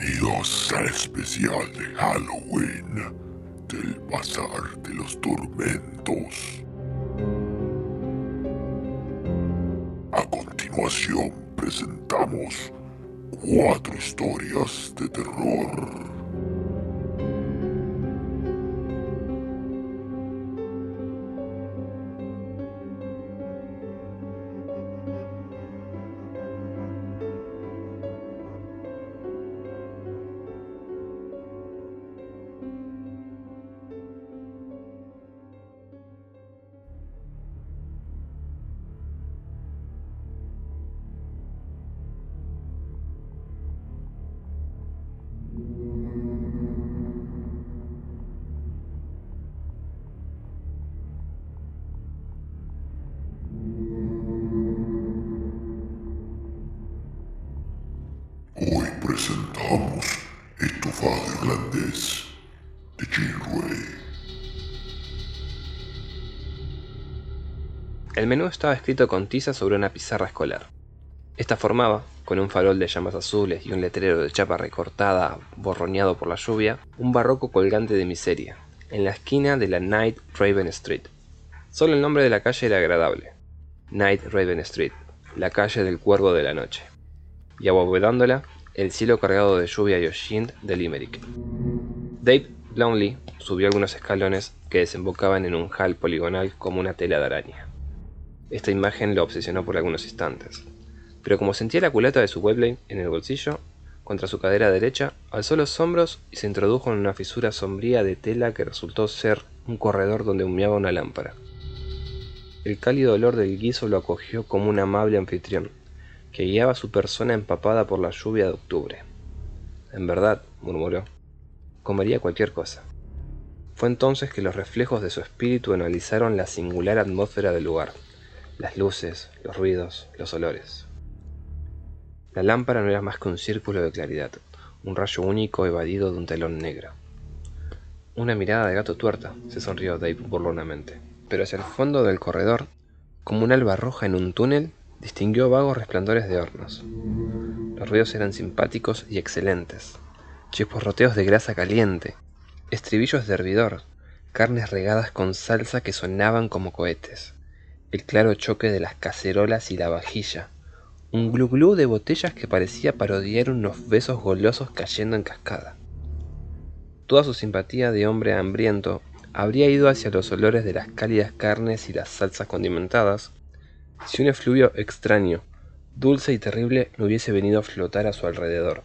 Bienvenidos al especial de Halloween del Bazar de los Tormentos. A continuación presentamos cuatro historias de terror. El menú estaba escrito con tiza sobre una pizarra escolar. Esta formaba, con un farol de llamas azules y un letrero de chapa recortada borroneado por la lluvia, un barroco colgante de miseria, en la esquina de la Night Raven Street. Solo el nombre de la calle era agradable. Night Raven Street, la calle del cuervo de la noche. Y abovedándola, el cielo cargado de lluvia y hollín de Limerick. Dave Lonely subió algunos escalones que desembocaban en un hall poligonal como una tela de araña. Esta imagen lo obsesionó por algunos instantes, pero como sentía la culata de su Weblane en el bolsillo, contra su cadera derecha, alzó los hombros y se introdujo en una fisura sombría de tela que resultó ser un corredor donde humeaba una lámpara. El cálido olor del guiso lo acogió como un amable anfitrión, que guiaba su persona empapada por la lluvia de octubre. En verdad, murmuró, comería cualquier cosa. Fue entonces que los reflejos de su espíritu analizaron la singular atmósfera del lugar, las luces, los ruidos, los olores. La lámpara no era más que un círculo de claridad, un rayo único evadido de un telón negro. Una mirada de gato tuerta, se sonrió Dave burlonamente. Pero hacia el fondo del corredor, como un alba roja en un túnel, distinguió vagos resplandores de hornos. Los ruidos eran simpáticos y excelentes. Chisporroteos de grasa caliente, estribillos de hervidor, carnes regadas con salsa que sonaban como cohetes, el claro choque de las cacerolas y la vajilla, un glu glu de botellas que parecía parodiar unos besos golosos cayendo en cascada. Toda su simpatía de hombre hambriento habría ido hacia los olores de las cálidas carnes y las salsas condimentadas, si un efluvio extraño, dulce y terrible no hubiese venido a flotar a su alrededor.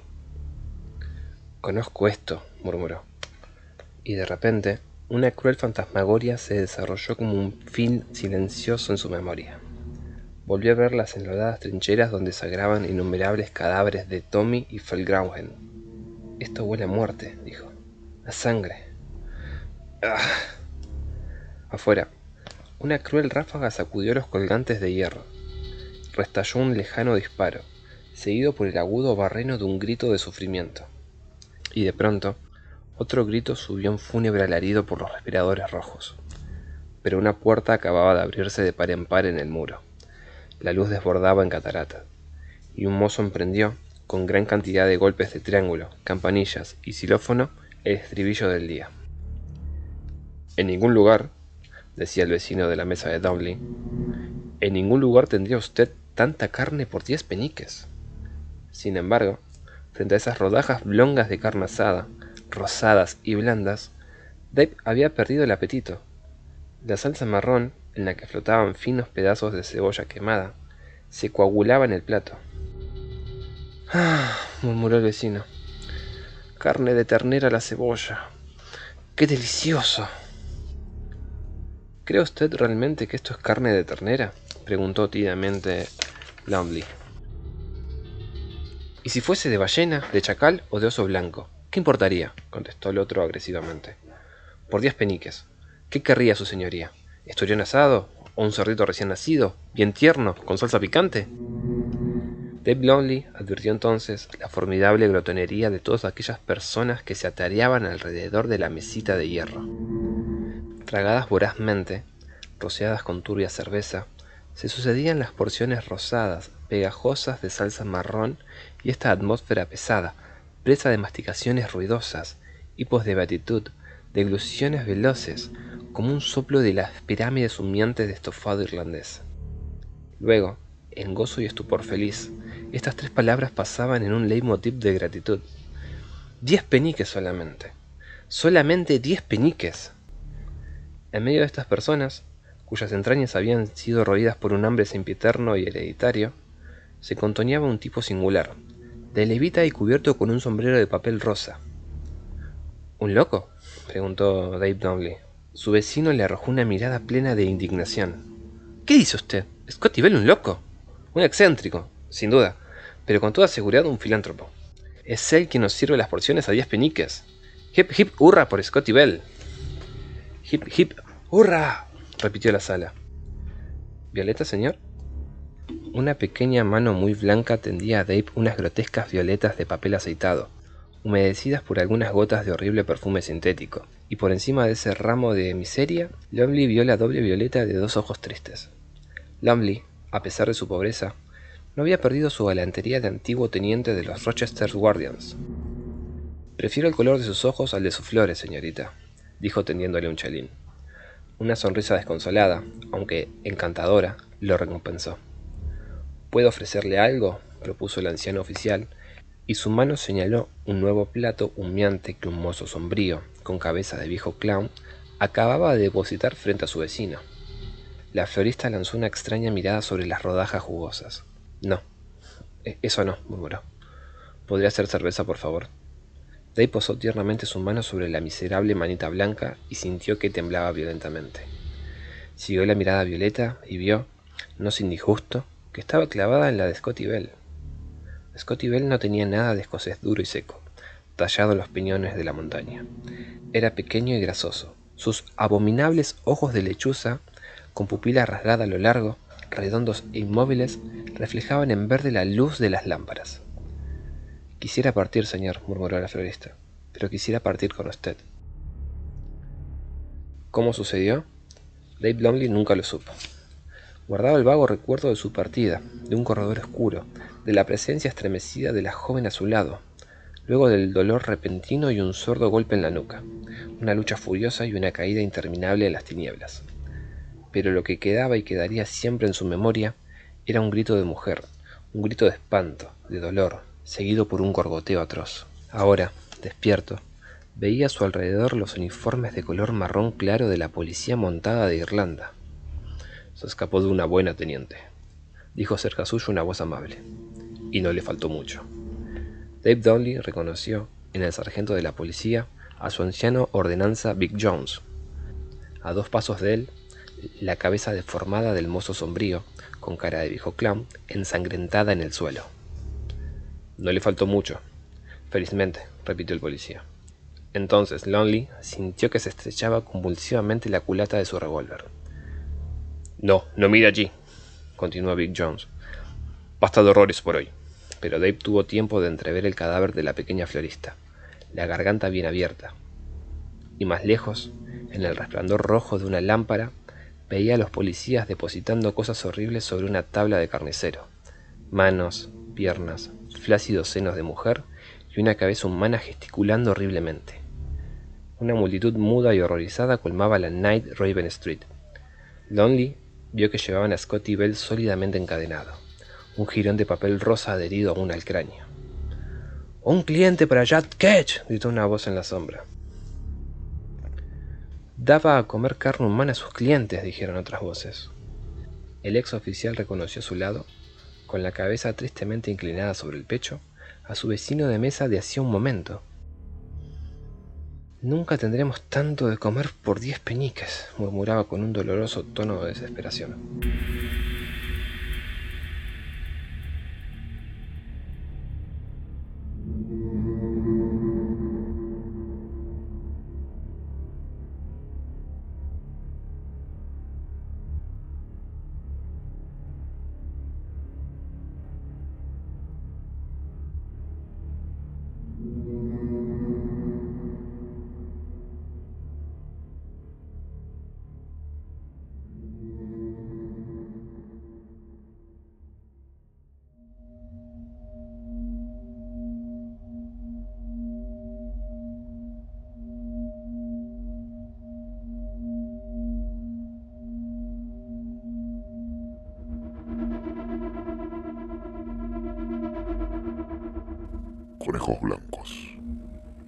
Conozco esto, murmuró. Y de repente, una cruel fantasmagoria se desarrolló como un fin silencioso en su memoria. Volvió a ver las enlodadas trincheras donde sagraban innumerables cadáveres de Tommy y Felgrauhen. Esto huele a muerte, dijo. A sangre. Ah. Afuera, una cruel ráfaga sacudió los colgantes de hierro. Restalló un lejano disparo, seguido por el agudo barreno de un grito de sufrimiento. Y de pronto, otro grito subió en fúnebre alarido por los respiradores rojos. Pero una puerta acababa de abrirse de par en par en el muro. La luz desbordaba en catarata, y un mozo emprendió, con gran cantidad de golpes de triángulo, campanillas y xilófono, el estribillo del día. En ningún lugar, decía el vecino de la mesa de Dowling, en ningún lugar tendría usted tanta carne por diez peniques. Sin embargo, frente a esas rodajas blongas de carne asada, rosadas y blandas, Dave había perdido el apetito. La salsa marrón, en la que flotaban finos pedazos de cebolla quemada, se coagulaba en el plato. Ah, murmuró el vecino. Carne de ternera a la cebolla. ¡Qué delicioso! ¿Cree usted realmente que esto es carne de ternera? preguntó tímidamente Longley. ¿Y si fuese de ballena, de chacal o de oso blanco? ¿Qué importaría? contestó el otro agresivamente. Por diez peniques. ¿Qué querría su señoría? ¿Estorión asado? ¿O un cerdito recién nacido? ¿Bien tierno? ¿Con salsa picante? Dave Lonely advirtió entonces la formidable glotonería de todas aquellas personas que se atareaban alrededor de la mesita de hierro. Tragadas vorazmente, rociadas con turbia cerveza, se sucedían las porciones rosadas, pegajosas de salsa marrón y esta atmósfera pesada, presa de masticaciones ruidosas, hipos de beatitud, degluciones veloces, como un soplo de las pirámides humeantes de estofado irlandés. Luego, en gozo y estupor feliz, estas tres palabras pasaban en un leitmotiv de gratitud. Diez peniques solamente. Solamente diez peniques. En medio de estas personas, cuyas entrañas habían sido roídas por un hambre sempiterno y hereditario, se contoneaba un tipo singular, de levita y cubierto con un sombrero de papel rosa. ¿Un loco? preguntó Dave Donnelly. Su vecino le arrojó una mirada plena de indignación. ¿Qué dice usted? ¿Scotty Bell un loco? Un excéntrico, sin duda, pero con toda seguridad un filántropo. Es él quien nos sirve las porciones a diez peniques. Hip hip hurra por Scotty Bell. Hip hip hurra, repitió la sala. ¿Violeta, señor? Una pequeña mano muy blanca tendía a Dave unas grotescas violetas de papel aceitado, humedecidas por algunas gotas de horrible perfume sintético, y por encima de ese ramo de miseria, Lumley vio la doble violeta de dos ojos tristes. Lumley, a pesar de su pobreza, no había perdido su galantería de antiguo teniente de los Rochester Guardians. Prefiero el color de sus ojos al de sus flores, señorita, dijo tendiéndole un chelín. Una sonrisa desconsolada, aunque encantadora, lo recompensó. ¿Puedo ofrecerle algo? propuso el anciano oficial, y su mano señaló un nuevo plato humeante que un mozo sombrío, con cabeza de viejo clown, acababa de depositar frente a su vecino. La florista lanzó una extraña mirada sobre las rodajas jugosas. No, e, eso no, murmuró. ¿Podría ser cerveza, por favor? Day posó tiernamente su mano sobre la miserable manita blanca y sintió que temblaba violentamente. Siguió la mirada Violeta y vio, no sin disgusto, que estaba clavada en la de Scotty Bell. Scotty Bell no tenía nada de escocés duro y seco, tallado en los piñones de la montaña. Era pequeño y grasoso. Sus abominables ojos de lechuza, con pupila rasgada a lo largo, redondos e inmóviles, reflejaban en verde la luz de las lámparas. Quisiera partir, señor, murmuró la florista, pero quisiera partir con usted. ¿Cómo sucedió? Dave Longley nunca lo supo. Guardaba el vago recuerdo de su partida, de un corredor oscuro, de la presencia estremecida de la joven a su lado, luego del dolor repentino y un sordo golpe en la nuca, una lucha furiosa y una caída interminable en las tinieblas. Pero lo que quedaba y quedaría siempre en su memoria era un grito de mujer, un grito de espanto, de dolor, seguido por un gorgoteo atroz. Ahora, despierto, veía a su alrededor los uniformes de color marrón claro de la policía montada de Irlanda, escapó de una buena, teniente, dijo cerca suyo una voz amable. Y no le faltó mucho. Dave Donnelly reconoció en el sargento de la policía a su anciano ordenanza Big Jones. A dos pasos de él, la cabeza deformada del mozo sombrío, con cara de viejo clown, ensangrentada en el suelo. No le faltó mucho. Felizmente, repitió el policía. Entonces Lonely sintió que se estrechaba convulsivamente la culata de su revólver. No, no mire allí, continuó Big Jones. Basta de horrores por hoy. Pero Dave tuvo tiempo de entrever el cadáver de la pequeña florista, la garganta bien abierta. Y más lejos, en el resplandor rojo de una lámpara, veía a los policías depositando cosas horribles sobre una tabla de carnicero. Manos, piernas, flácidos senos de mujer y una cabeza humana gesticulando horriblemente. Una multitud muda y horrorizada colmaba la Night Raven Street. Lonely vio que llevaban a Scotty Bell sólidamente encadenado, un jirón de papel rosa adherido aún al cráneo. ¡Un cliente para Jack Ketch! gritó una voz en la sombra. Daba a comer carne humana a sus clientes, dijeron otras voces. El ex oficial reconoció a su lado, con la cabeza tristemente inclinada sobre el pecho, a su vecino de mesa de hacía un momento, Nunca tendremos tanto de comer por diez peñiques, murmuraba con un doloroso tono de desesperación. Blancos.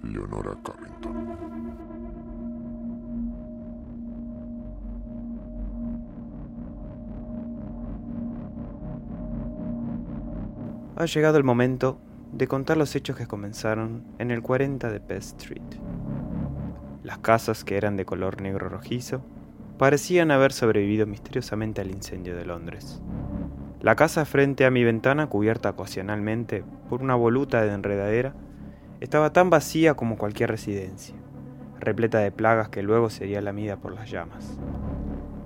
Leonora Carrington. Ha llegado el momento de contar los hechos que comenzaron en el 40 de Pest Street. Las casas, que eran de color negro rojizo, parecían haber sobrevivido misteriosamente al incendio de Londres. La casa frente a mi ventana, cubierta ocasionalmente por una voluta de enredadera, estaba tan vacía como cualquier residencia, repleta de plagas que luego sería lamida por las llamas.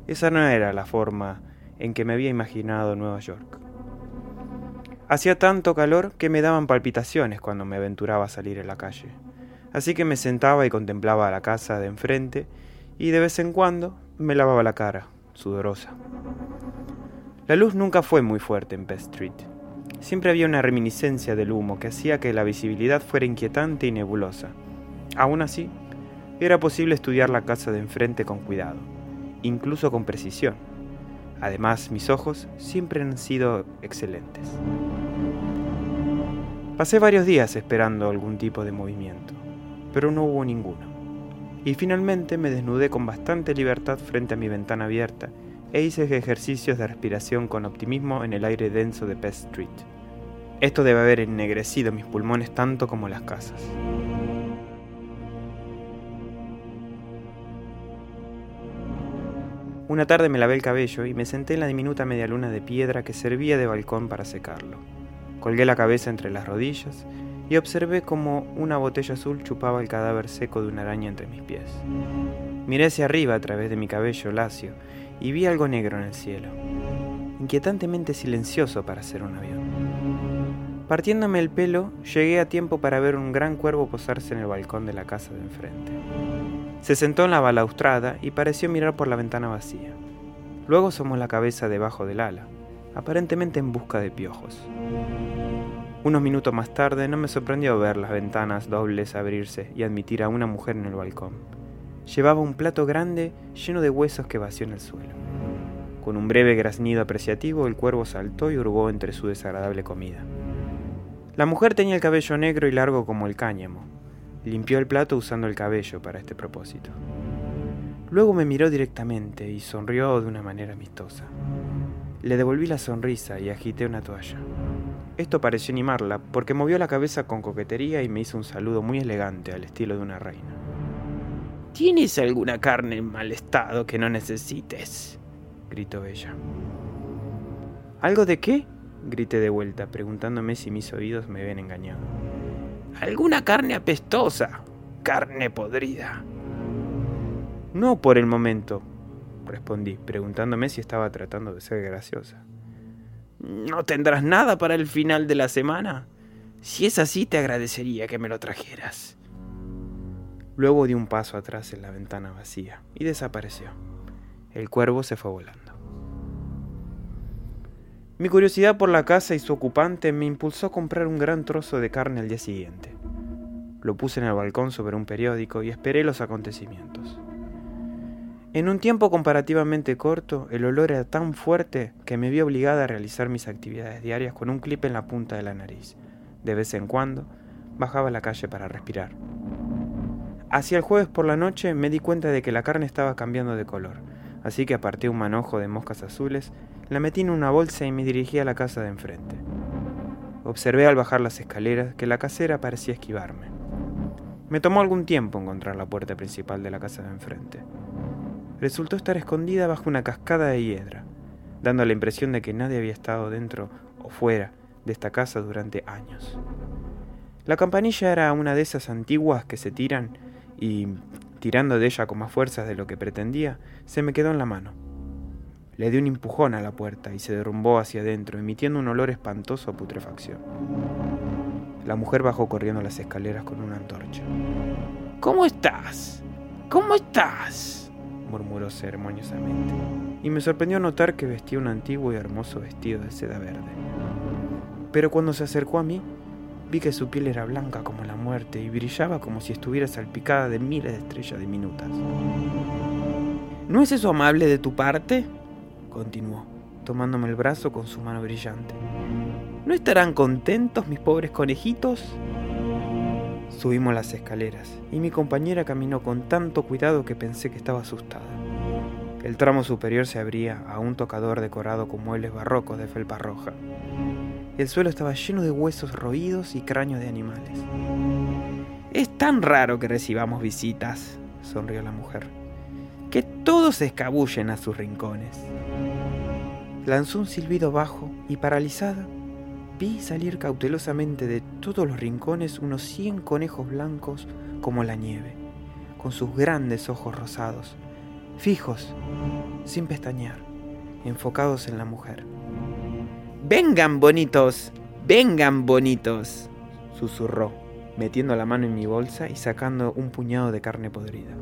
Esa no era la forma en que me había imaginado Nueva York. Hacía tanto calor que me daban palpitaciones cuando me aventuraba a salir a la calle, así que me sentaba y contemplaba la casa de enfrente y de vez en cuando me lavaba la cara, sudorosa. La luz nunca fue muy fuerte en Pest Street. Siempre había una reminiscencia del humo que hacía que la visibilidad fuera inquietante y nebulosa. Aún así, era posible estudiar la casa de enfrente con cuidado, incluso con precisión. Además, mis ojos siempre han sido excelentes. Pasé varios días esperando algún tipo de movimiento, pero no hubo ninguno. Y finalmente me desnudé con bastante libertad frente a mi ventana abierta e hice ejercicios de respiración con optimismo en el aire denso de Pest Street. Esto debe haber ennegrecido mis pulmones tanto como las casas. Una tarde me lavé el cabello y me senté en la diminuta media luna de piedra que servía de balcón para secarlo. Colgué la cabeza entre las rodillas y observé cómo una botella azul chupaba el cadáver seco de una araña entre mis pies. Miré hacia arriba a través de mi cabello lacio y vi algo negro en el cielo, inquietantemente silencioso para ser un avión. Partiéndome el pelo, llegué a tiempo para ver un gran cuervo posarse en el balcón de la casa de enfrente. Se sentó en la balaustrada y pareció mirar por la ventana vacía. Luego asomó la cabeza debajo del ala, aparentemente en busca de piojos. Unos minutos más tarde no me sorprendió ver las ventanas dobles abrirse y admitir a una mujer en el balcón. Llevaba un plato grande lleno de huesos que vació en el suelo. Con un breve graznido apreciativo, el cuervo saltó y hurgó entre su desagradable comida. La mujer tenía el cabello negro y largo como el cáñamo. Limpió el plato usando el cabello para este propósito. Luego me miró directamente y sonrió de una manera amistosa. Le devolví la sonrisa y agité una toalla. Esto pareció animarla porque movió la cabeza con coquetería y me hizo un saludo muy elegante al estilo de una reina. ¿Tienes alguna carne en mal estado que no necesites? gritó ella. ¿Algo de qué? grité de vuelta, preguntándome si mis oídos me habían engañado. Alguna carne apestosa, carne podrida. No por el momento, respondí, preguntándome si estaba tratando de ser graciosa. ¿No tendrás nada para el final de la semana? Si es así, te agradecería que me lo trajeras. Luego di un paso atrás en la ventana vacía y desapareció. El cuervo se fue volando. Mi curiosidad por la casa y su ocupante me impulsó a comprar un gran trozo de carne al día siguiente. Lo puse en el balcón sobre un periódico y esperé los acontecimientos. En un tiempo comparativamente corto, el olor era tan fuerte que me vi obligada a realizar mis actividades diarias con un clip en la punta de la nariz. De vez en cuando, bajaba a la calle para respirar. Hacia el jueves por la noche me di cuenta de que la carne estaba cambiando de color, así que aparté un manojo de moscas azules, la metí en una bolsa y me dirigí a la casa de enfrente. Observé al bajar las escaleras que la casera parecía esquivarme. Me tomó algún tiempo encontrar la puerta principal de la casa de enfrente. Resultó estar escondida bajo una cascada de hiedra, dando la impresión de que nadie había estado dentro o fuera de esta casa durante años. La campanilla era una de esas antiguas que se tiran y, tirando de ella con más fuerzas de lo que pretendía, se me quedó en la mano. Le di un empujón a la puerta y se derrumbó hacia adentro, emitiendo un olor espantoso a putrefacción. La mujer bajó corriendo las escaleras con una antorcha. ¿Cómo estás? ¿Cómo estás? Murmuró ceremoniosamente, y me sorprendió notar que vestía un antiguo y hermoso vestido de seda verde. Pero cuando se acercó a mí, Vi que su piel era blanca como la muerte y brillaba como si estuviera salpicada de miles de estrellas diminutas. ¿No es eso amable de tu parte? continuó, tomándome el brazo con su mano brillante. ¿No estarán contentos mis pobres conejitos? Subimos las escaleras y mi compañera caminó con tanto cuidado que pensé que estaba asustada. El tramo superior se abría a un tocador decorado con muebles barrocos de felpa roja. El suelo estaba lleno de huesos roídos y cráneos de animales. Es tan raro que recibamos visitas, sonrió la mujer, que todos se escabullen a sus rincones. Lanzó un silbido bajo y paralizada, vi salir cautelosamente de todos los rincones unos cien conejos blancos como la nieve, con sus grandes ojos rosados, fijos, sin pestañear, enfocados en la mujer. Vengan, bonitos, vengan, bonitos, susurró, metiendo la mano en mi bolsa y sacando un puñado de carne podrida.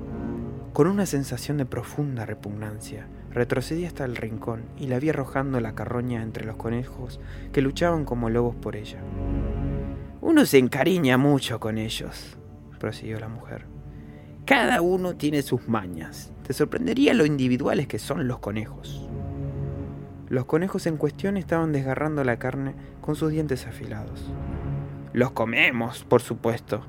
Con una sensación de profunda repugnancia, retrocedí hasta el rincón y la vi arrojando la carroña entre los conejos que luchaban como lobos por ella. Uno se encariña mucho con ellos, prosiguió la mujer. Cada uno tiene sus mañas. Te sorprendería lo individuales que son los conejos. Los conejos en cuestión estaban desgarrando la carne con sus dientes afilados. Los comemos, por supuesto.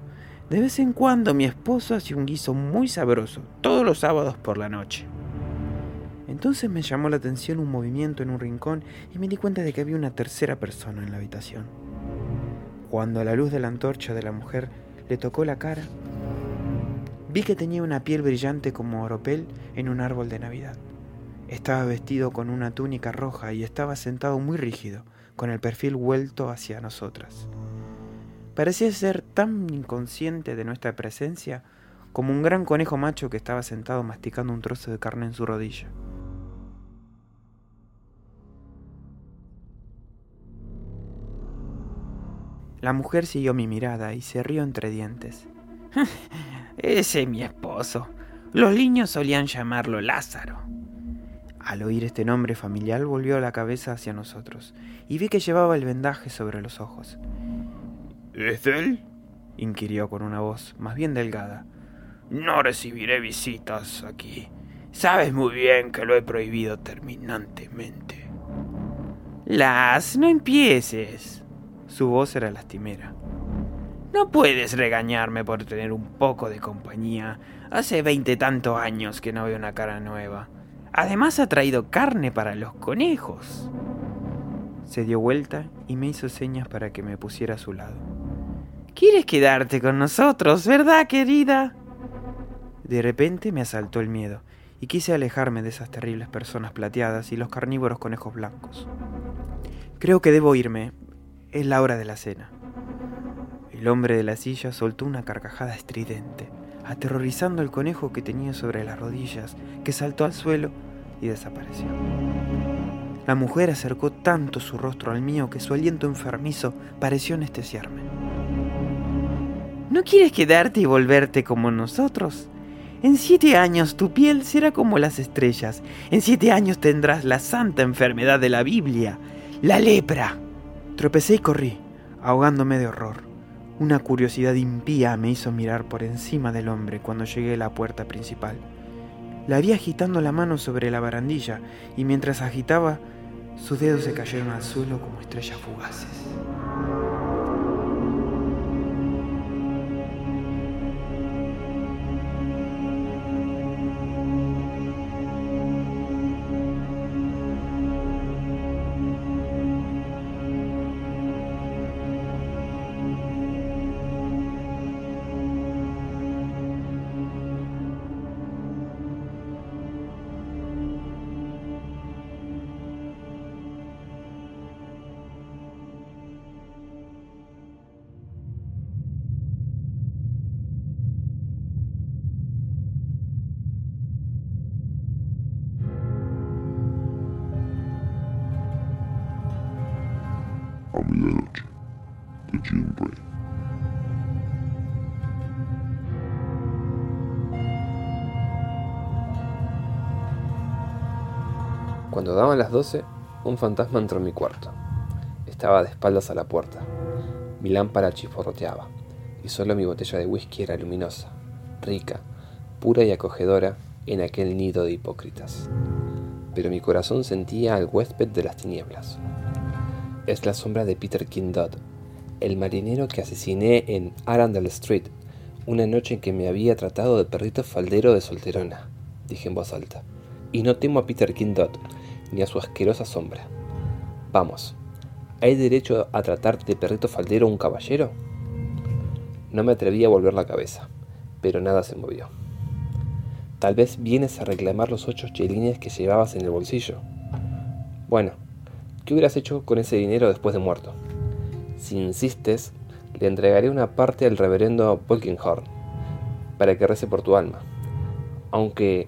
De vez en cuando mi esposo hace un guiso muy sabroso, todos los sábados por la noche. Entonces me llamó la atención un movimiento en un rincón y me di cuenta de que había una tercera persona en la habitación. Cuando a la luz de la antorcha de la mujer le tocó la cara, Vi que tenía una piel brillante como oropel en un árbol de Navidad. Estaba vestido con una túnica roja y estaba sentado muy rígido, con el perfil vuelto hacia nosotras. Parecía ser tan inconsciente de nuestra presencia como un gran conejo macho que estaba sentado masticando un trozo de carne en su rodilla. La mujer siguió mi mirada y se rió entre dientes. Ese es mi esposo. Los niños solían llamarlo Lázaro. Al oír este nombre familiar volvió la cabeza hacia nosotros y vi que llevaba el vendaje sobre los ojos. ¿Es él? inquirió con una voz más bien delgada. No recibiré visitas aquí. Sabes muy bien que lo he prohibido terminantemente. Las, no empieces. Su voz era lastimera. No puedes regañarme por tener un poco de compañía. Hace veinte tantos años que no veo una cara nueva. Además ha traído carne para los conejos. Se dio vuelta y me hizo señas para que me pusiera a su lado. ¿Quieres quedarte con nosotros, verdad, querida? De repente me asaltó el miedo y quise alejarme de esas terribles personas plateadas y los carnívoros conejos blancos. Creo que debo irme. Es la hora de la cena. El hombre de la silla soltó una carcajada estridente, aterrorizando al conejo que tenía sobre las rodillas, que saltó al suelo y desapareció. La mujer acercó tanto su rostro al mío que su aliento enfermizo pareció anestesiarme. ¿No quieres quedarte y volverte como nosotros? En siete años tu piel será como las estrellas. En siete años tendrás la santa enfermedad de la Biblia, la lepra. Tropecé y corrí, ahogándome de horror. Una curiosidad impía me hizo mirar por encima del hombre cuando llegué a la puerta principal. La vi agitando la mano sobre la barandilla y mientras agitaba, sus dedos se cayeron al suelo como estrellas fugaces. A medianoche, de. Cuando daban las doce, un fantasma entró en mi cuarto. Estaba de espaldas a la puerta. Mi lámpara chisporroteaba, y solo mi botella de whisky era luminosa, rica, pura y acogedora en aquel nido de hipócritas. Pero mi corazón sentía al huésped de las tinieblas. Es la sombra de Peter King Dodd, el marinero que asesiné en Arundel Street una noche en que me había tratado de perrito faldero de solterona, dije en voz alta. Y no temo a Peter King ni a su asquerosa sombra. Vamos, ¿hay derecho a tratar de perrito faldero a un caballero? No me atreví a volver la cabeza, pero nada se movió. Tal vez vienes a reclamar los ocho chelines que llevabas en el bolsillo. Bueno, ¿qué hubieras hecho con ese dinero después de muerto? Si insistes, le entregaré una parte al reverendo Polkinghorn para que rece por tu alma. Aunque,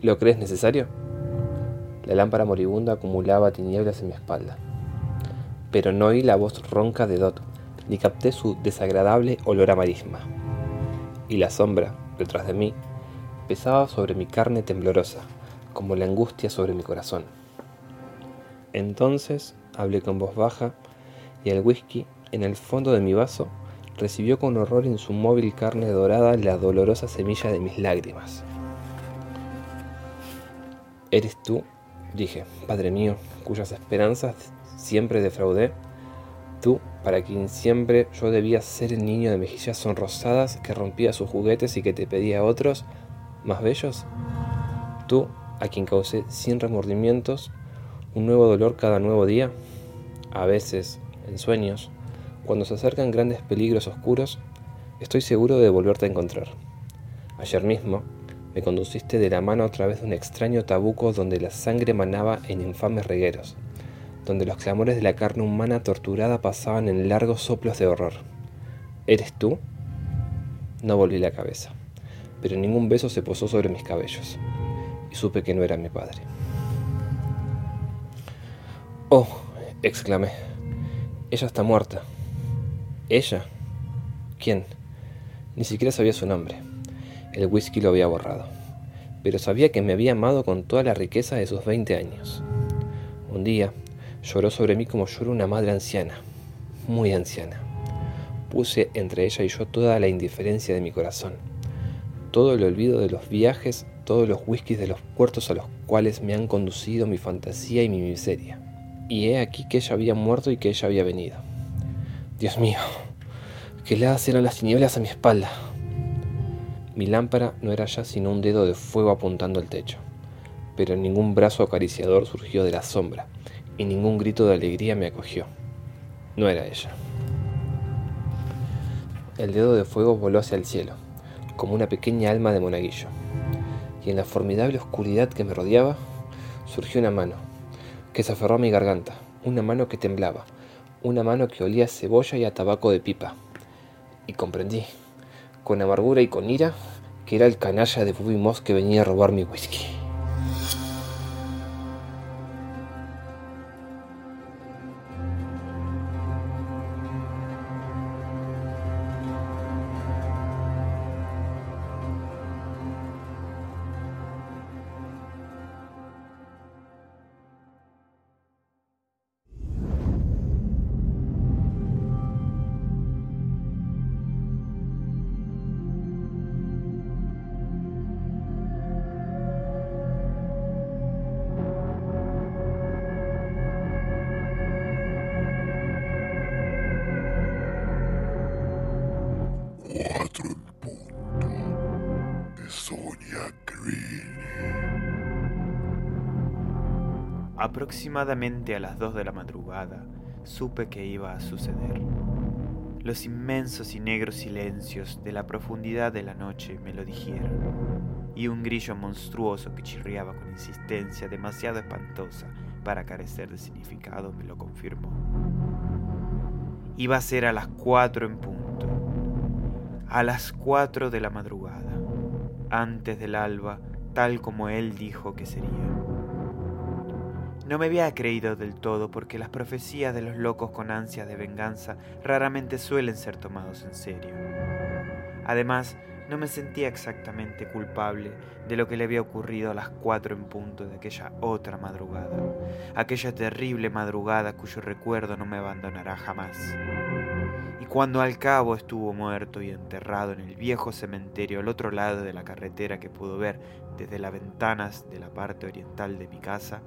¿lo crees necesario? La lámpara moribunda acumulaba tinieblas en mi espalda. Pero no oí la voz ronca de Dot, ni capté su desagradable olor a marisma. Y la sombra, detrás de mí, pesaba sobre mi carne temblorosa, como la angustia sobre mi corazón. Entonces hablé con voz baja y el whisky, en el fondo de mi vaso, recibió con horror en su móvil carne dorada la dolorosa semilla de mis lágrimas. ¿Eres tú? dije, Padre mío, cuyas esperanzas siempre defraudé. Tú, para quien siempre yo debía ser el niño de mejillas sonrosadas que rompía sus juguetes y que te pedía otros más bellos. Tú, a quien causé sin remordimientos un nuevo dolor cada nuevo día. A veces, en sueños, cuando se acercan grandes peligros oscuros, estoy seguro de volverte a encontrar. Ayer mismo me conduciste de la mano a través de un extraño tabuco donde la sangre manaba en infames regueros, donde los clamores de la carne humana torturada pasaban en largos soplos de horror. ¿Eres tú? No volví la cabeza, pero ningún beso se posó sobre mis cabellos, y supe que no era mi padre. Oh, exclamé, ella está muerta. ¿Ella? ¿Quién? Ni siquiera sabía su nombre. El whisky lo había borrado. Pero sabía que me había amado con toda la riqueza de sus 20 años. Un día lloró sobre mí como llora una madre anciana, muy anciana. Puse entre ella y yo toda la indiferencia de mi corazón, todo el olvido de los viajes, todos los whiskies de los puertos a los cuales me han conducido mi fantasía y mi miseria. Y he aquí que ella había muerto y que ella había venido. Dios mío, qué heladas eran las tinieblas a mi espalda. Mi lámpara no era ya sino un dedo de fuego apuntando al techo, pero ningún brazo acariciador surgió de la sombra, y ningún grito de alegría me acogió. No era ella. El dedo de fuego voló hacia el cielo, como una pequeña alma de monaguillo, y en la formidable oscuridad que me rodeaba surgió una mano, que se aferró a mi garganta, una mano que temblaba, una mano que olía a cebolla y a tabaco de pipa. Y comprendí, con amargura y con ira, que era el canalla de Bobby Moss que venía a robar mi whisky. Aproximadamente a las dos de la madrugada supe que iba a suceder. Los inmensos y negros silencios de la profundidad de la noche me lo dijeron, y un grillo monstruoso que chirriaba con insistencia demasiado espantosa para carecer de significado me lo confirmó. Iba a ser a las cuatro en punto, a las cuatro de la madrugada, antes del alba, tal como él dijo que sería. No me había creído del todo porque las profecías de los locos con ansias de venganza raramente suelen ser tomados en serio. Además, no me sentía exactamente culpable de lo que le había ocurrido a las cuatro en punto de aquella otra madrugada, aquella terrible madrugada cuyo recuerdo no me abandonará jamás. Y cuando al cabo estuvo muerto y enterrado en el viejo cementerio al otro lado de la carretera que pudo ver desde las ventanas de la parte oriental de mi casa,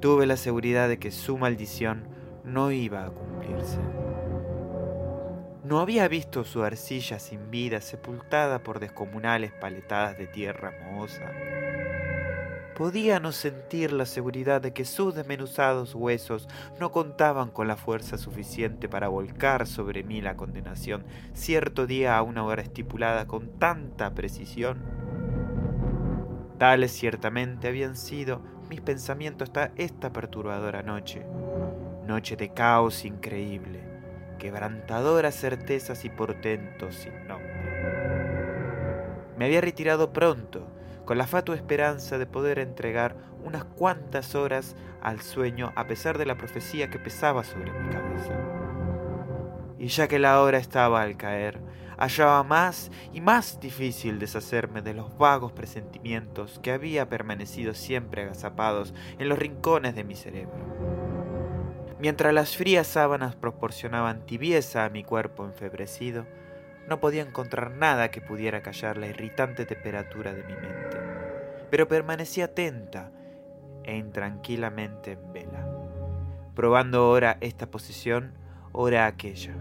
tuve la seguridad de que su maldición no iba a cumplirse. No había visto su arcilla sin vida sepultada por descomunales paletadas de tierra mohosa. Podía no sentir la seguridad de que sus desmenuzados huesos no contaban con la fuerza suficiente para volcar sobre mí la condenación cierto día a una hora estipulada con tanta precisión. Tales ciertamente habían sido mis pensamientos hasta esta perturbadora noche, noche de caos increíble, quebrantadoras certezas y portentos sin nombre. Me había retirado pronto, con la fatua esperanza de poder entregar unas cuantas horas al sueño a pesar de la profecía que pesaba sobre mi cabeza. Y ya que la hora estaba al caer, hallaba más y más difícil deshacerme de los vagos presentimientos que había permanecido siempre agazapados en los rincones de mi cerebro. Mientras las frías sábanas proporcionaban tibieza a mi cuerpo enfebrecido, no podía encontrar nada que pudiera callar la irritante temperatura de mi mente, pero permanecía atenta e intranquilamente en vela, probando ora esta posición, ora aquella,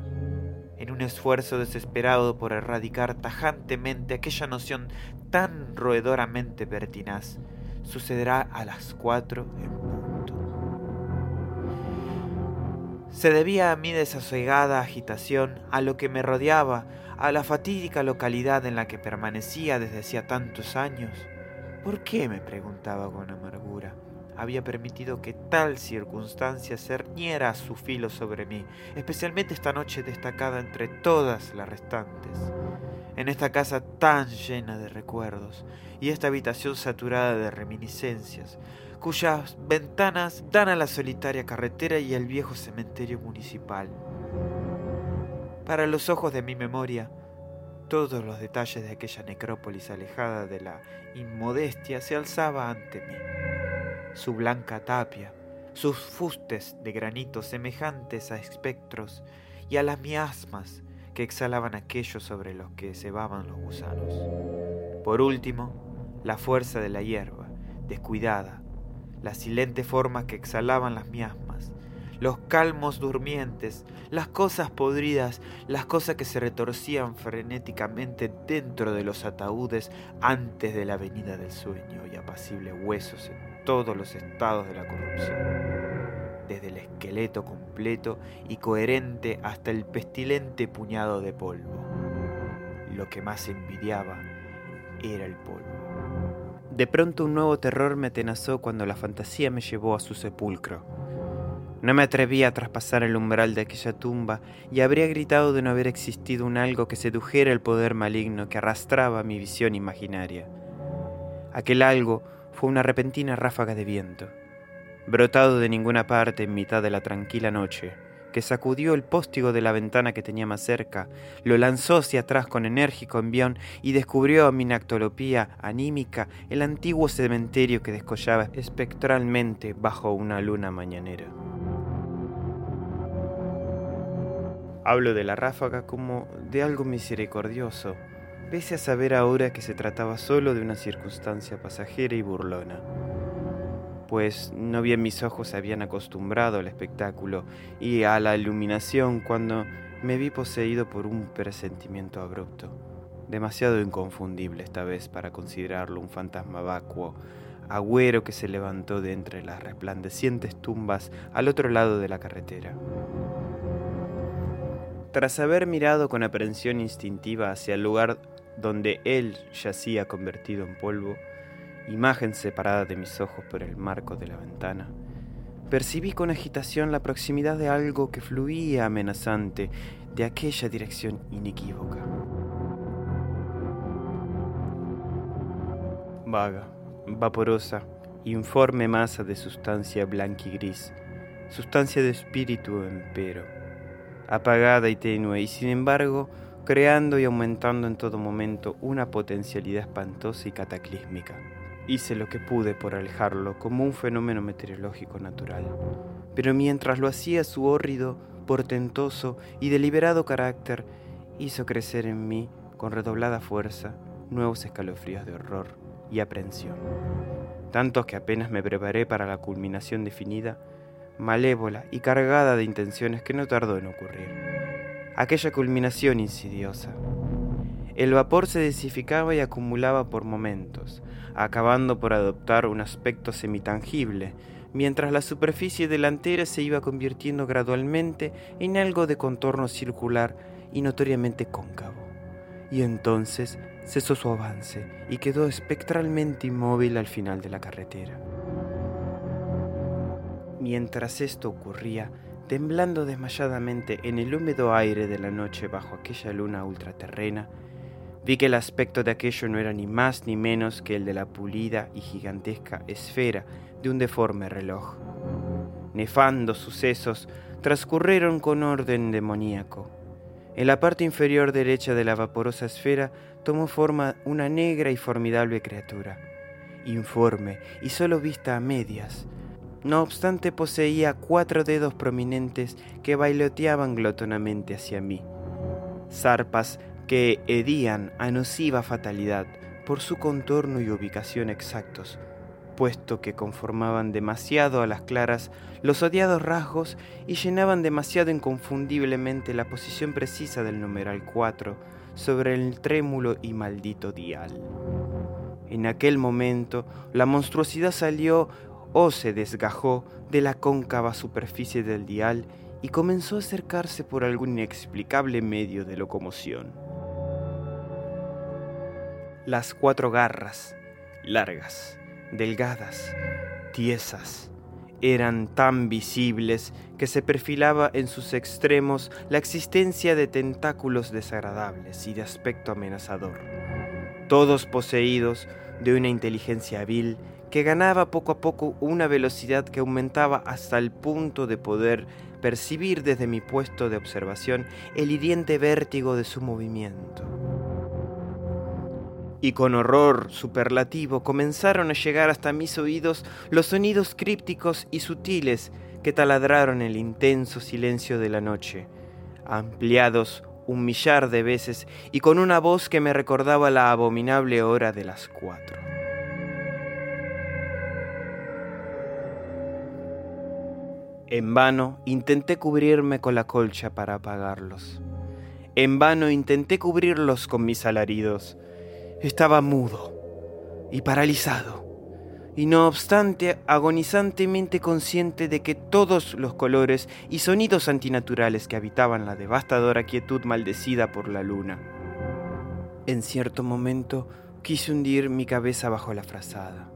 en un esfuerzo desesperado por erradicar tajantemente aquella noción tan roedoramente pertinaz. Sucederá a las cuatro en punto. Se debía a mi desasegada agitación, a lo que me rodeaba, a la fatídica localidad en la que permanecía desde hacía tantos años. ¿Por qué? me preguntaba con amargura. Había permitido que tal circunstancia cerniera su filo sobre mí, especialmente esta noche destacada entre todas las restantes. En esta casa tan llena de recuerdos y esta habitación saturada de reminiscencias, cuyas ventanas dan a la solitaria carretera y al viejo cementerio municipal. Para los ojos de mi memoria, todos los detalles de aquella necrópolis alejada de la inmodestia se alzaba ante mí. Su blanca tapia, sus fustes de granito semejantes a espectros y a las miasmas que exhalaban aquellos sobre los que cebaban los gusanos. Por último, la fuerza de la hierba, descuidada, las silentes formas que exhalaban las miasmas, los calmos durmientes, las cosas podridas, las cosas que se retorcían frenéticamente dentro de los ataúdes antes de la venida del sueño y apacibles huesos en todos los estados de la corrupción, desde el esqueleto completo y coherente hasta el pestilente puñado de polvo. Lo que más envidiaba era el polvo. De pronto un nuevo terror me atenazó cuando la fantasía me llevó a su sepulcro no me atreví a traspasar el umbral de aquella tumba y habría gritado de no haber existido un algo que sedujera el poder maligno que arrastraba mi visión imaginaria. Aquel algo fue una repentina ráfaga de viento, brotado de ninguna parte en mitad de la tranquila noche, que sacudió el póstigo de la ventana que tenía más cerca, lo lanzó hacia atrás con enérgico envión y descubrió a mi nactolopía anímica el antiguo cementerio que descollaba espectralmente bajo una luna mañanera. Hablo de la ráfaga como de algo misericordioso, pese a saber ahora que se trataba solo de una circunstancia pasajera y burlona. Pues no bien mis ojos se habían acostumbrado al espectáculo y a la iluminación cuando me vi poseído por un presentimiento abrupto, demasiado inconfundible esta vez para considerarlo un fantasma vacuo, agüero que se levantó de entre las resplandecientes tumbas al otro lado de la carretera. Tras haber mirado con aprensión instintiva hacia el lugar donde él yacía convertido en polvo, imagen separada de mis ojos por el marco de la ventana, percibí con agitación la proximidad de algo que fluía amenazante de aquella dirección inequívoca. Vaga, vaporosa, informe masa de sustancia blanca y gris, sustancia de espíritu empero apagada y tenue, y sin embargo creando y aumentando en todo momento una potencialidad espantosa y cataclísmica. Hice lo que pude por alejarlo como un fenómeno meteorológico natural, pero mientras lo hacía su hórrido, portentoso y deliberado carácter hizo crecer en mí, con redoblada fuerza, nuevos escalofríos de horror y aprensión, tantos que apenas me preparé para la culminación definida, malévola y cargada de intenciones que no tardó en ocurrir. Aquella culminación insidiosa. El vapor se desificaba y acumulaba por momentos, acabando por adoptar un aspecto semitangible, mientras la superficie delantera se iba convirtiendo gradualmente en algo de contorno circular y notoriamente cóncavo. Y entonces cesó su avance y quedó espectralmente inmóvil al final de la carretera. Mientras esto ocurría, temblando desmayadamente en el húmedo aire de la noche bajo aquella luna ultraterrena, vi que el aspecto de aquello no era ni más ni menos que el de la pulida y gigantesca esfera de un deforme reloj. Nefandos sucesos transcurrieron con orden demoníaco. En la parte inferior derecha de la vaporosa esfera tomó forma una negra y formidable criatura, informe y solo vista a medias. No obstante poseía cuatro dedos prominentes que bailoteaban glotonamente hacia mí. Zarpas que hedían a nociva fatalidad por su contorno y ubicación exactos, puesto que conformaban demasiado a las claras los odiados rasgos y llenaban demasiado inconfundiblemente la posición precisa del numeral 4 sobre el trémulo y maldito dial. En aquel momento la monstruosidad salió o se desgajó de la cóncava superficie del dial y comenzó a acercarse por algún inexplicable medio de locomoción. Las cuatro garras, largas, delgadas, tiesas, eran tan visibles que se perfilaba en sus extremos la existencia de tentáculos desagradables y de aspecto amenazador, todos poseídos de una inteligencia vil que ganaba poco a poco una velocidad que aumentaba hasta el punto de poder percibir desde mi puesto de observación el hiriente vértigo de su movimiento y con horror superlativo comenzaron a llegar hasta mis oídos los sonidos crípticos y sutiles que taladraron el intenso silencio de la noche, ampliados un millar de veces y con una voz que me recordaba la abominable hora de las cuatro. En vano intenté cubrirme con la colcha para apagarlos. En vano intenté cubrirlos con mis alaridos estaba mudo y paralizado, y no obstante agonizantemente consciente de que todos los colores y sonidos antinaturales que habitaban la devastadora quietud maldecida por la luna. En cierto momento quise hundir mi cabeza bajo la frazada,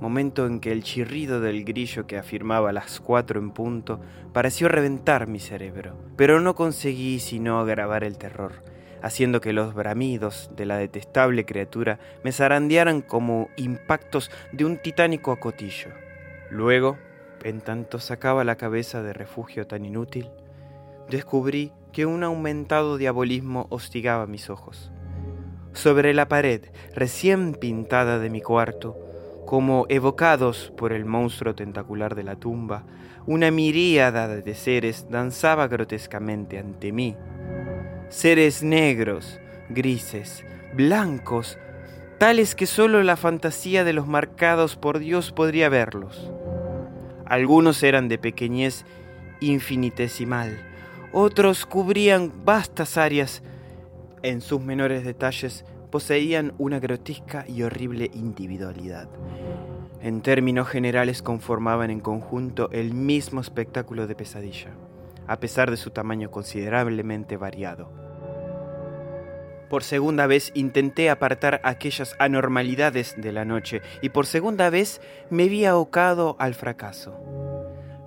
momento en que el chirrido del grillo que afirmaba las cuatro en punto pareció reventar mi cerebro, pero no conseguí sino agravar el terror haciendo que los bramidos de la detestable criatura me zarandearan como impactos de un titánico acotillo. Luego, en tanto sacaba la cabeza de refugio tan inútil, descubrí que un aumentado diabolismo hostigaba mis ojos. Sobre la pared recién pintada de mi cuarto, como evocados por el monstruo tentacular de la tumba, una miríada de seres danzaba grotescamente ante mí seres negros, grises, blancos, tales que sólo la fantasía de los marcados por Dios podría verlos. Algunos eran de pequeñez infinitesimal, otros cubrían vastas áreas, en sus menores detalles poseían una grotesca y horrible individualidad. En términos generales conformaban en conjunto el mismo espectáculo de pesadilla a pesar de su tamaño considerablemente variado. Por segunda vez intenté apartar aquellas anormalidades de la noche y por segunda vez me vi ahocado al fracaso.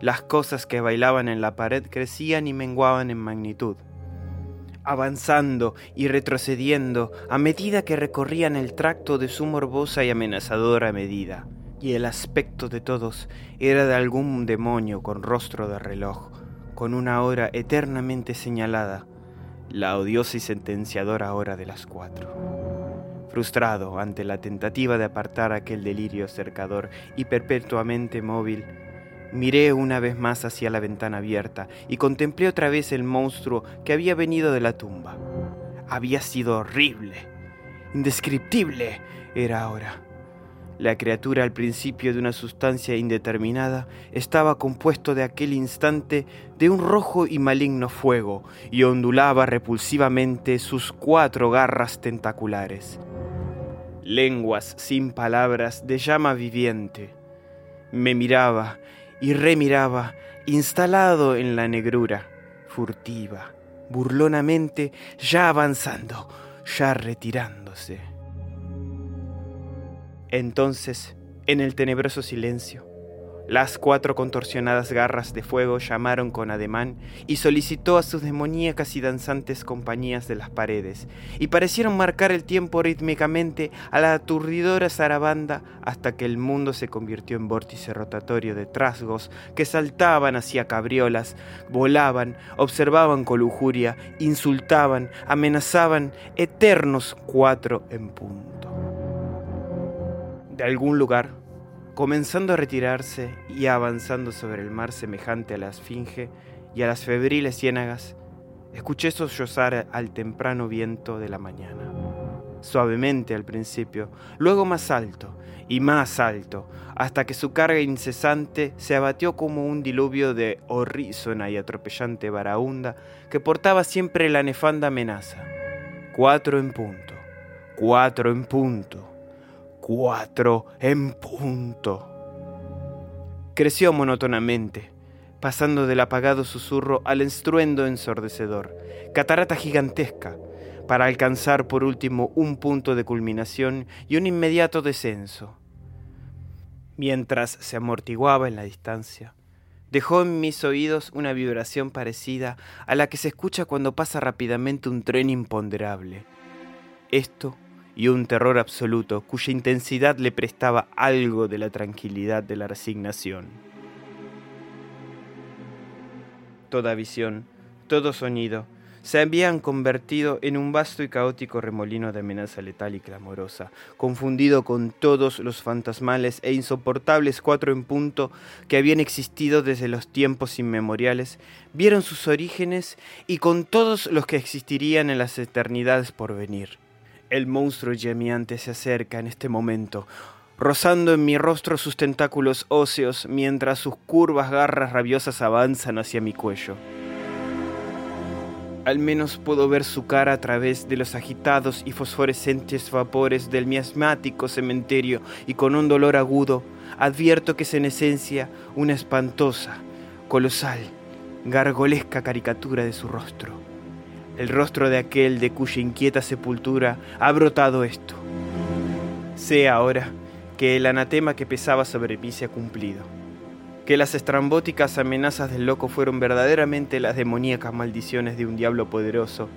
Las cosas que bailaban en la pared crecían y menguaban en magnitud, avanzando y retrocediendo a medida que recorrían el tracto de su morbosa y amenazadora medida, y el aspecto de todos era de algún demonio con rostro de reloj, con una hora eternamente señalada, la odiosa y sentenciadora hora de las cuatro. Frustrado ante la tentativa de apartar aquel delirio cercador y perpetuamente móvil, miré una vez más hacia la ventana abierta y contemplé otra vez el monstruo que había venido de la tumba. Había sido horrible, indescriptible era ahora. La criatura al principio de una sustancia indeterminada estaba compuesto de aquel instante de un rojo y maligno fuego y ondulaba repulsivamente sus cuatro garras tentaculares. Lenguas sin palabras de llama viviente. Me miraba y remiraba, instalado en la negrura, furtiva, burlonamente, ya avanzando, ya retirándose. Entonces, en el tenebroso silencio, las cuatro contorsionadas garras de fuego llamaron con ademán y solicitó a sus demoníacas y danzantes compañías de las paredes, y parecieron marcar el tiempo rítmicamente a la aturdidora zarabanda hasta que el mundo se convirtió en vórtice rotatorio de trasgos que saltaban hacia cabriolas, volaban, observaban con lujuria, insultaban, amenazaban, eternos cuatro en punto. De algún lugar, comenzando a retirarse y avanzando sobre el mar semejante a la esfinge y a las febriles ciénagas, escuché sollozar al temprano viento de la mañana. Suavemente al principio, luego más alto y más alto, hasta que su carga incesante se abatió como un diluvio de horrísona y atropellante varaunda que portaba siempre la nefanda amenaza. Cuatro en punto, cuatro en punto cuatro en punto. Creció monótonamente, pasando del apagado susurro al estruendo ensordecedor, catarata gigantesca, para alcanzar por último un punto de culminación y un inmediato descenso. Mientras se amortiguaba en la distancia, dejó en mis oídos una vibración parecida a la que se escucha cuando pasa rápidamente un tren imponderable. Esto y un terror absoluto cuya intensidad le prestaba algo de la tranquilidad de la resignación. Toda visión, todo sonido, se habían convertido en un vasto y caótico remolino de amenaza letal y clamorosa, confundido con todos los fantasmales e insoportables cuatro en punto que habían existido desde los tiempos inmemoriales, vieron sus orígenes y con todos los que existirían en las eternidades por venir. El monstruo gemiante se acerca en este momento, rozando en mi rostro sus tentáculos óseos mientras sus curvas garras rabiosas avanzan hacia mi cuello. Al menos puedo ver su cara a través de los agitados y fosforescentes vapores del miasmático cementerio y con un dolor agudo advierto que es en esencia una espantosa, colosal, gargolesca caricatura de su rostro el rostro de aquel de cuya inquieta sepultura ha brotado esto. Sé ahora que el anatema que pesaba sobre mí se ha cumplido, que las estrambóticas amenazas del loco fueron verdaderamente las demoníacas maldiciones de un diablo poderoso,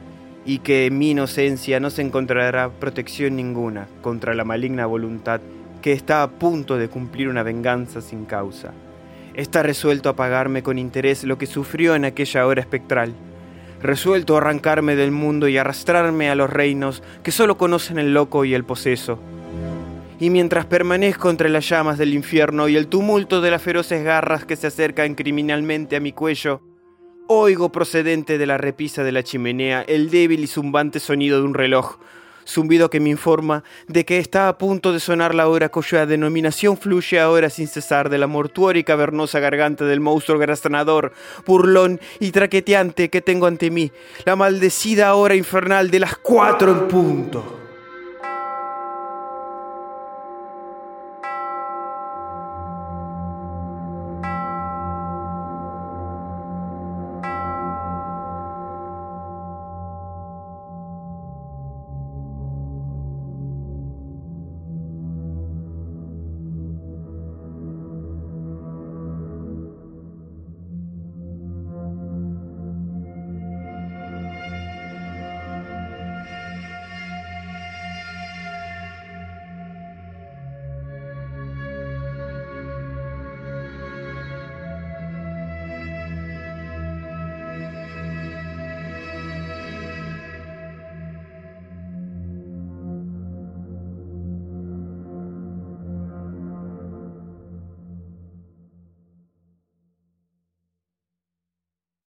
y que en mi inocencia no se encontrará protección ninguna contra la maligna voluntad que está a punto de cumplir una venganza sin causa. Está resuelto a pagarme con interés lo que sufrió en aquella hora espectral, resuelto a arrancarme del mundo y arrastrarme a los reinos que solo conocen el loco y el poseso. Y mientras permanezco entre las llamas del infierno y el tumulto de las feroces garras que se acercan criminalmente a mi cuello, oigo procedente de la repisa de la chimenea el débil y zumbante sonido de un reloj, zumbido que me informa de que está a punto de sonar la hora cuya denominación fluye ahora sin cesar de la mortuoria y cavernosa garganta del monstruo grastanador, burlón y traqueteante que tengo ante mí, la maldecida hora infernal de las cuatro en punto.